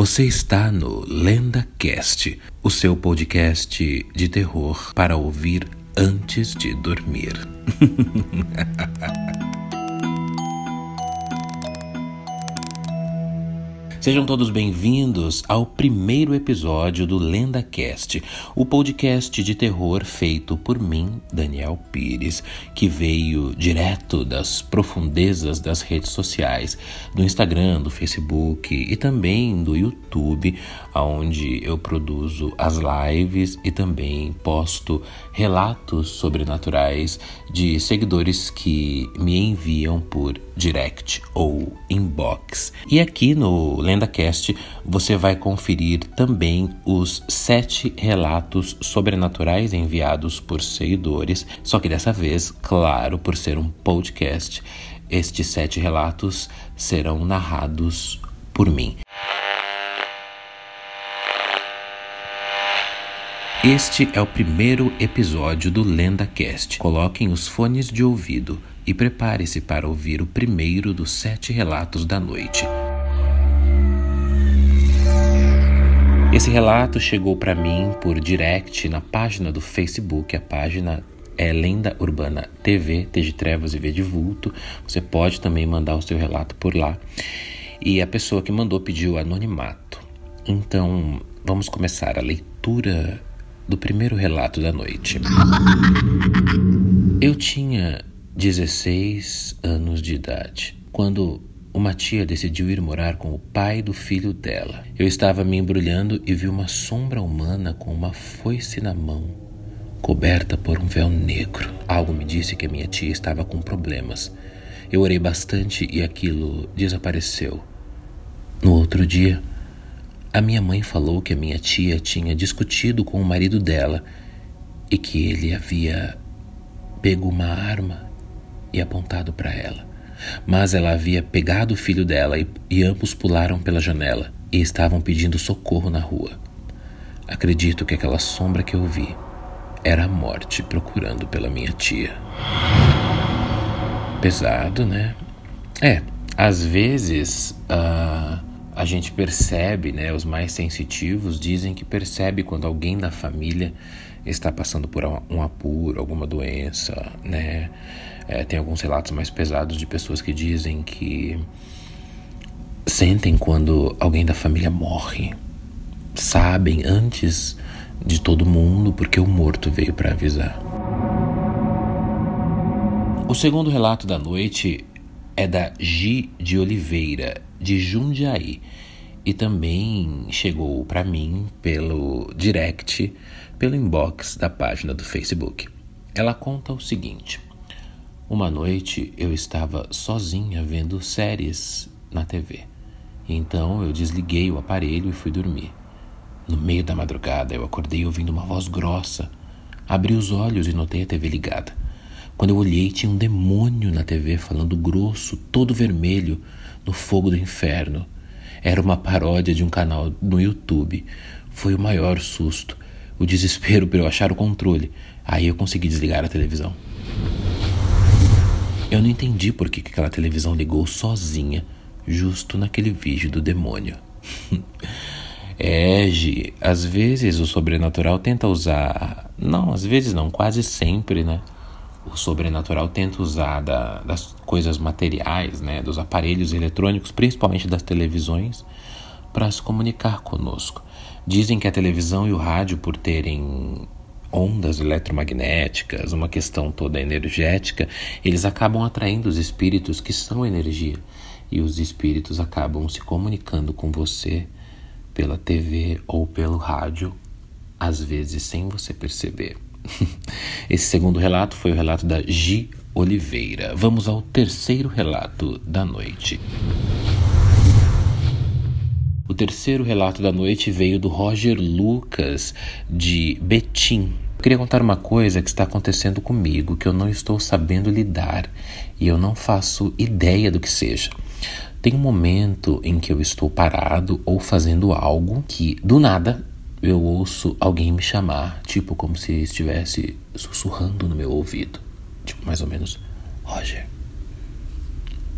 Você está no LendaCast, o seu podcast de terror para ouvir antes de dormir. Sejam todos bem-vindos ao primeiro episódio do LendaCast, o podcast de terror feito por mim, Daniel Pires, que veio direto das profundezas das redes sociais, do Instagram, do Facebook e também do YouTube, onde eu produzo as lives e também posto relatos sobrenaturais de seguidores que me enviam por direct ou inbox. E aqui no LendaCast, você vai conferir também os sete relatos sobrenaturais enviados por seguidores, só que dessa vez, claro, por ser um podcast, estes sete relatos serão narrados por mim. Este é o primeiro episódio do LendaCast. Coloquem os fones de ouvido e prepare-se para ouvir o primeiro dos sete relatos da noite. Esse relato chegou para mim por direct na página do Facebook, a página é Lenda Urbana TV, T de Trevas e V de Vulto. Você pode também mandar o seu relato por lá. E a pessoa que mandou pediu anonimato. Então, vamos começar a leitura do primeiro relato da noite. Eu tinha 16 anos de idade quando uma tia decidiu ir morar com o pai do filho dela. Eu estava me embrulhando e vi uma sombra humana com uma foice na mão, coberta por um véu negro. Algo me disse que a minha tia estava com problemas. Eu orei bastante e aquilo desapareceu. No outro dia, a minha mãe falou que a minha tia tinha discutido com o marido dela e que ele havia pego uma arma e apontado para ela. Mas ela havia pegado o filho dela e, e ambos pularam pela janela e estavam pedindo socorro na rua. Acredito que aquela sombra que eu vi era a morte procurando pela minha tia. Pesado, né? É, às vezes uh, a gente percebe, né? Os mais sensitivos dizem que percebe quando alguém da família está passando por um apuro, alguma doença, né? É, tem alguns relatos mais pesados de pessoas que dizem que sentem quando alguém da família morre, sabem antes de todo mundo porque o morto veio para avisar. O segundo relato da noite é da Gi de Oliveira, de Jundiaí, e também chegou para mim pelo direct, pelo inbox da página do Facebook. Ela conta o seguinte: uma noite eu estava sozinha vendo séries na TV. Então eu desliguei o aparelho e fui dormir. No meio da madrugada eu acordei ouvindo uma voz grossa. Abri os olhos e notei a TV ligada. Quando eu olhei, tinha um demônio na TV falando grosso, todo vermelho, no fogo do inferno. Era uma paródia de um canal no YouTube. Foi o maior susto, o desespero para eu achar o controle. Aí eu consegui desligar a televisão. Eu não entendi por que aquela televisão ligou sozinha, justo naquele vídeo do demônio. é, Gi, às vezes o sobrenatural tenta usar. Não, às vezes não, quase sempre, né? O sobrenatural tenta usar da, das coisas materiais, né? Dos aparelhos eletrônicos, principalmente das televisões, para se comunicar conosco. Dizem que a televisão e o rádio, por terem ondas eletromagnéticas, uma questão toda energética, eles acabam atraindo os espíritos que são energia. E os espíritos acabam se comunicando com você pela TV ou pelo rádio, às vezes sem você perceber. Esse segundo relato foi o relato da Gi Oliveira. Vamos ao terceiro relato da noite. O terceiro relato da noite veio do Roger Lucas, de Betim. Eu queria contar uma coisa que está acontecendo comigo, que eu não estou sabendo lidar e eu não faço ideia do que seja. Tem um momento em que eu estou parado ou fazendo algo que, do nada, eu ouço alguém me chamar, tipo como se estivesse sussurrando no meu ouvido. Tipo, mais ou menos, Roger.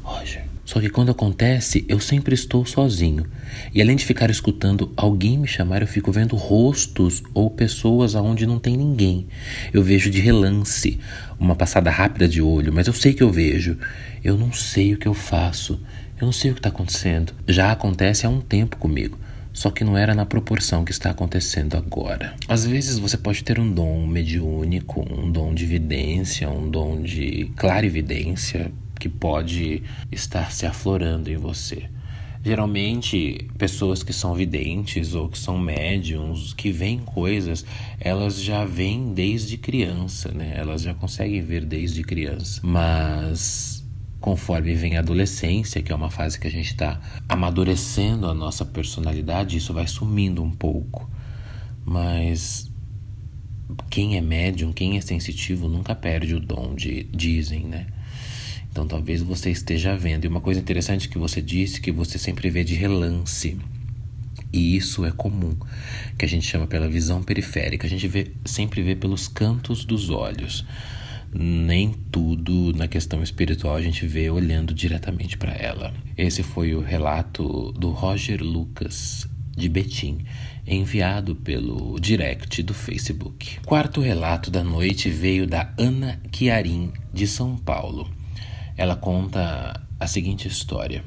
Roger. Só que quando acontece, eu sempre estou sozinho. E além de ficar escutando alguém me chamar, eu fico vendo rostos ou pessoas aonde não tem ninguém. Eu vejo de relance, uma passada rápida de olho, mas eu sei que eu vejo. Eu não sei o que eu faço. Eu não sei o que está acontecendo. Já acontece há um tempo comigo só que não era na proporção que está acontecendo agora. Às vezes você pode ter um dom mediúnico, um dom de vidência, um dom de clarividência que pode estar se aflorando em você. Geralmente, pessoas que são videntes ou que são médiums, que veem coisas, elas já veem desde criança, né? Elas já conseguem ver desde criança. Mas conforme vem a adolescência, que é uma fase que a gente está amadurecendo a nossa personalidade, isso vai sumindo um pouco. Mas quem é médium, quem é sensitivo, nunca perde o dom, de, dizem, né? Então talvez você esteja vendo. E uma coisa interessante que você disse que você sempre vê de relance. E isso é comum, que a gente chama pela visão periférica. A gente vê, sempre vê pelos cantos dos olhos nem tudo na questão espiritual a gente vê olhando diretamente para ela. Esse foi o relato do Roger Lucas, de Betim, enviado pelo direct do Facebook. Quarto relato da noite veio da Ana Chiarim, de São Paulo. Ela conta a seguinte história.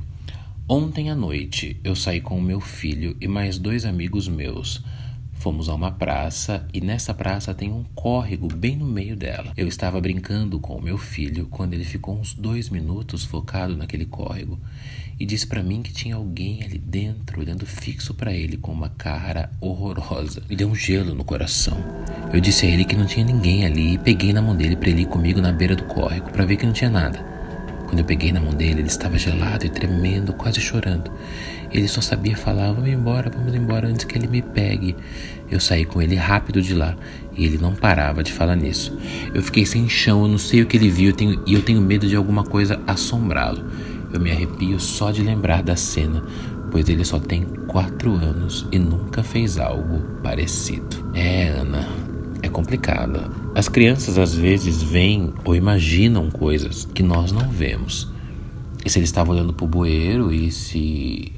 Ontem à noite eu saí com o meu filho e mais dois amigos meus Fomos a uma praça e nessa praça tem um córrego bem no meio dela. Eu estava brincando com o meu filho quando ele ficou uns dois minutos focado naquele córrego e disse para mim que tinha alguém ali dentro olhando fixo para ele com uma cara horrorosa. Me deu um gelo no coração. Eu disse a ele que não tinha ninguém ali e peguei na mão dele para ele ir comigo na beira do córrego para ver que não tinha nada. Quando eu peguei na mão dele, ele estava gelado e tremendo, quase chorando. Ele só sabia falar: Vamos embora, vamos embora antes que ele me pegue. Eu saí com ele rápido de lá e ele não parava de falar nisso. Eu fiquei sem chão, eu não sei o que ele viu eu tenho, e eu tenho medo de alguma coisa assombrá-lo. Eu me arrepio só de lembrar da cena, pois ele só tem quatro anos e nunca fez algo parecido. É, Ana, é complicado. As crianças às vezes veem ou imaginam coisas que nós não vemos. E se ele estava olhando para o bueiro e se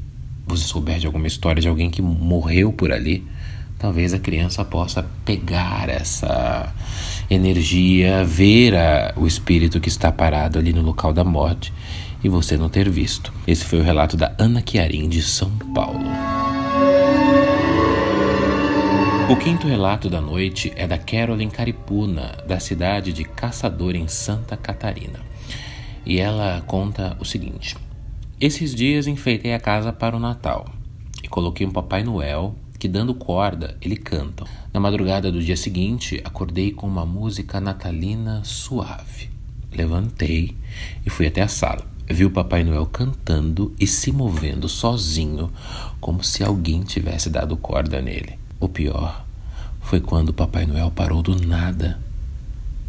você souber de alguma história de alguém que morreu por ali, talvez a criança possa pegar essa energia, ver a, o espírito que está parado ali no local da morte e você não ter visto. Esse foi o relato da Ana Chiarim de São Paulo. O quinto relato da noite é da Carolyn Caripuna, da cidade de Caçador, em Santa Catarina. E ela conta o seguinte: esses dias enfeitei a casa para o Natal e coloquei um Papai Noel que, dando corda, ele canta. Na madrugada do dia seguinte, acordei com uma música natalina suave. Levantei e fui até a sala. Vi o Papai Noel cantando e se movendo sozinho, como se alguém tivesse dado corda nele. O pior foi quando Papai Noel parou do nada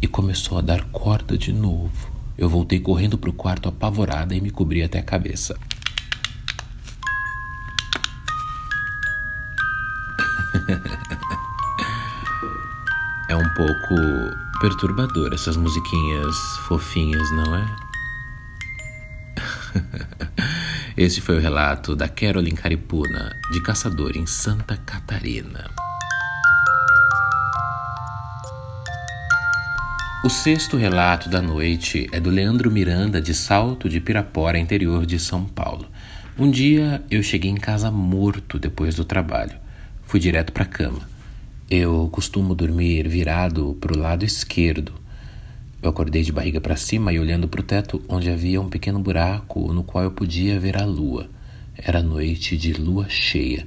e começou a dar corda de novo. Eu voltei correndo para o quarto apavorada e me cobri até a cabeça. é um pouco perturbador essas musiquinhas fofinhas, não é? Esse foi o relato da Carolyn Caripuna, de Caçador, em Santa Catarina. O sexto relato da noite é do Leandro Miranda, de Salto de Pirapora, interior de São Paulo. Um dia eu cheguei em casa morto depois do trabalho. Fui direto para a cama. Eu costumo dormir virado para o lado esquerdo. Eu acordei de barriga para cima e olhando para o teto, onde havia um pequeno buraco no qual eu podia ver a lua. Era noite de lua cheia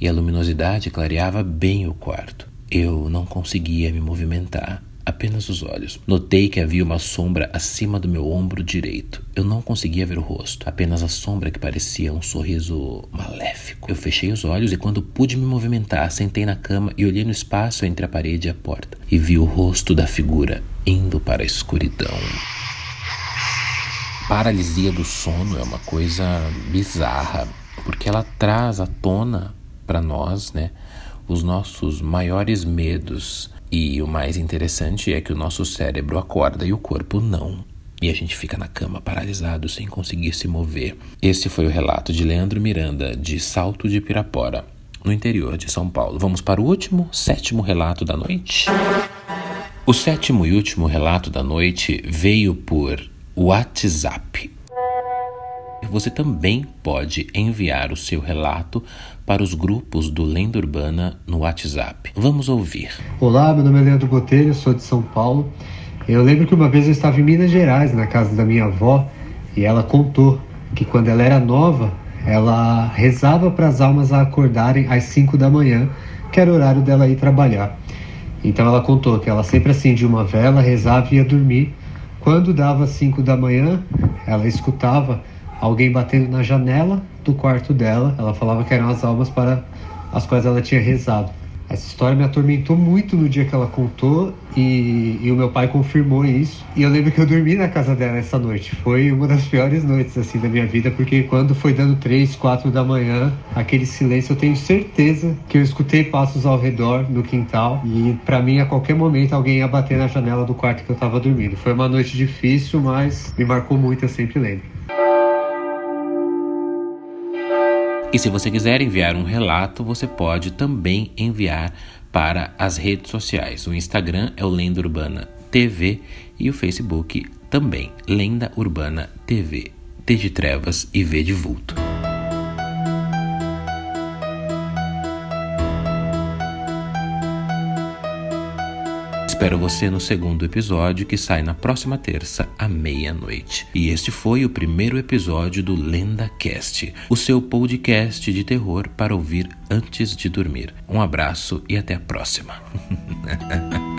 e a luminosidade clareava bem o quarto. Eu não conseguia me movimentar apenas os olhos. Notei que havia uma sombra acima do meu ombro direito. Eu não conseguia ver o rosto, apenas a sombra que parecia um sorriso maléfico. Eu fechei os olhos e, quando pude me movimentar, sentei na cama e olhei no espaço entre a parede e a porta e vi o rosto da figura indo para a escuridão. Paralisia do sono é uma coisa bizarra, porque ela traz à tona para nós, né, os nossos maiores medos, e o mais interessante é que o nosso cérebro acorda e o corpo não. e a gente fica na cama paralisado sem conseguir se mover. Esse foi o relato de Leandro Miranda, de Salto de Pirapora, no interior de São Paulo. Vamos para o último, sétimo relato da noite. O sétimo e último relato da noite veio por WhatsApp. Você também pode enviar o seu relato para os grupos do Lenda Urbana no WhatsApp. Vamos ouvir. Olá, meu nome é Leandro Botelho, sou de São Paulo. Eu lembro que uma vez eu estava em Minas Gerais, na casa da minha avó, e ela contou que quando ela era nova, ela rezava para as almas acordarem às 5 da manhã, que era o horário dela ir trabalhar. Então ela contou que ela sempre acendia uma vela, rezava e ia dormir. Quando dava 5 da manhã, ela escutava alguém batendo na janela do quarto dela. Ela falava que eram as almas para as quais ela tinha rezado. Essa história me atormentou muito no dia que ela contou e, e, o meu pai confirmou isso. E eu lembro que eu dormi na casa dela essa noite. Foi uma das piores noites assim da minha vida, porque quando foi dando três, quatro da manhã, aquele silêncio, eu tenho certeza que eu escutei passos ao redor no quintal e para mim a qualquer momento alguém ia bater na janela do quarto que eu tava dormindo. Foi uma noite difícil, mas me marcou muito, eu sempre lembro. E se você quiser enviar um relato, você pode também enviar para as redes sociais. O Instagram é o Lenda Urbana TV e o Facebook também, Lenda Urbana TV. T de trevas e V de vulto. Espero você no segundo episódio que sai na próxima terça à meia-noite. E este foi o primeiro episódio do Lenda Cast, o seu podcast de terror para ouvir antes de dormir. Um abraço e até a próxima.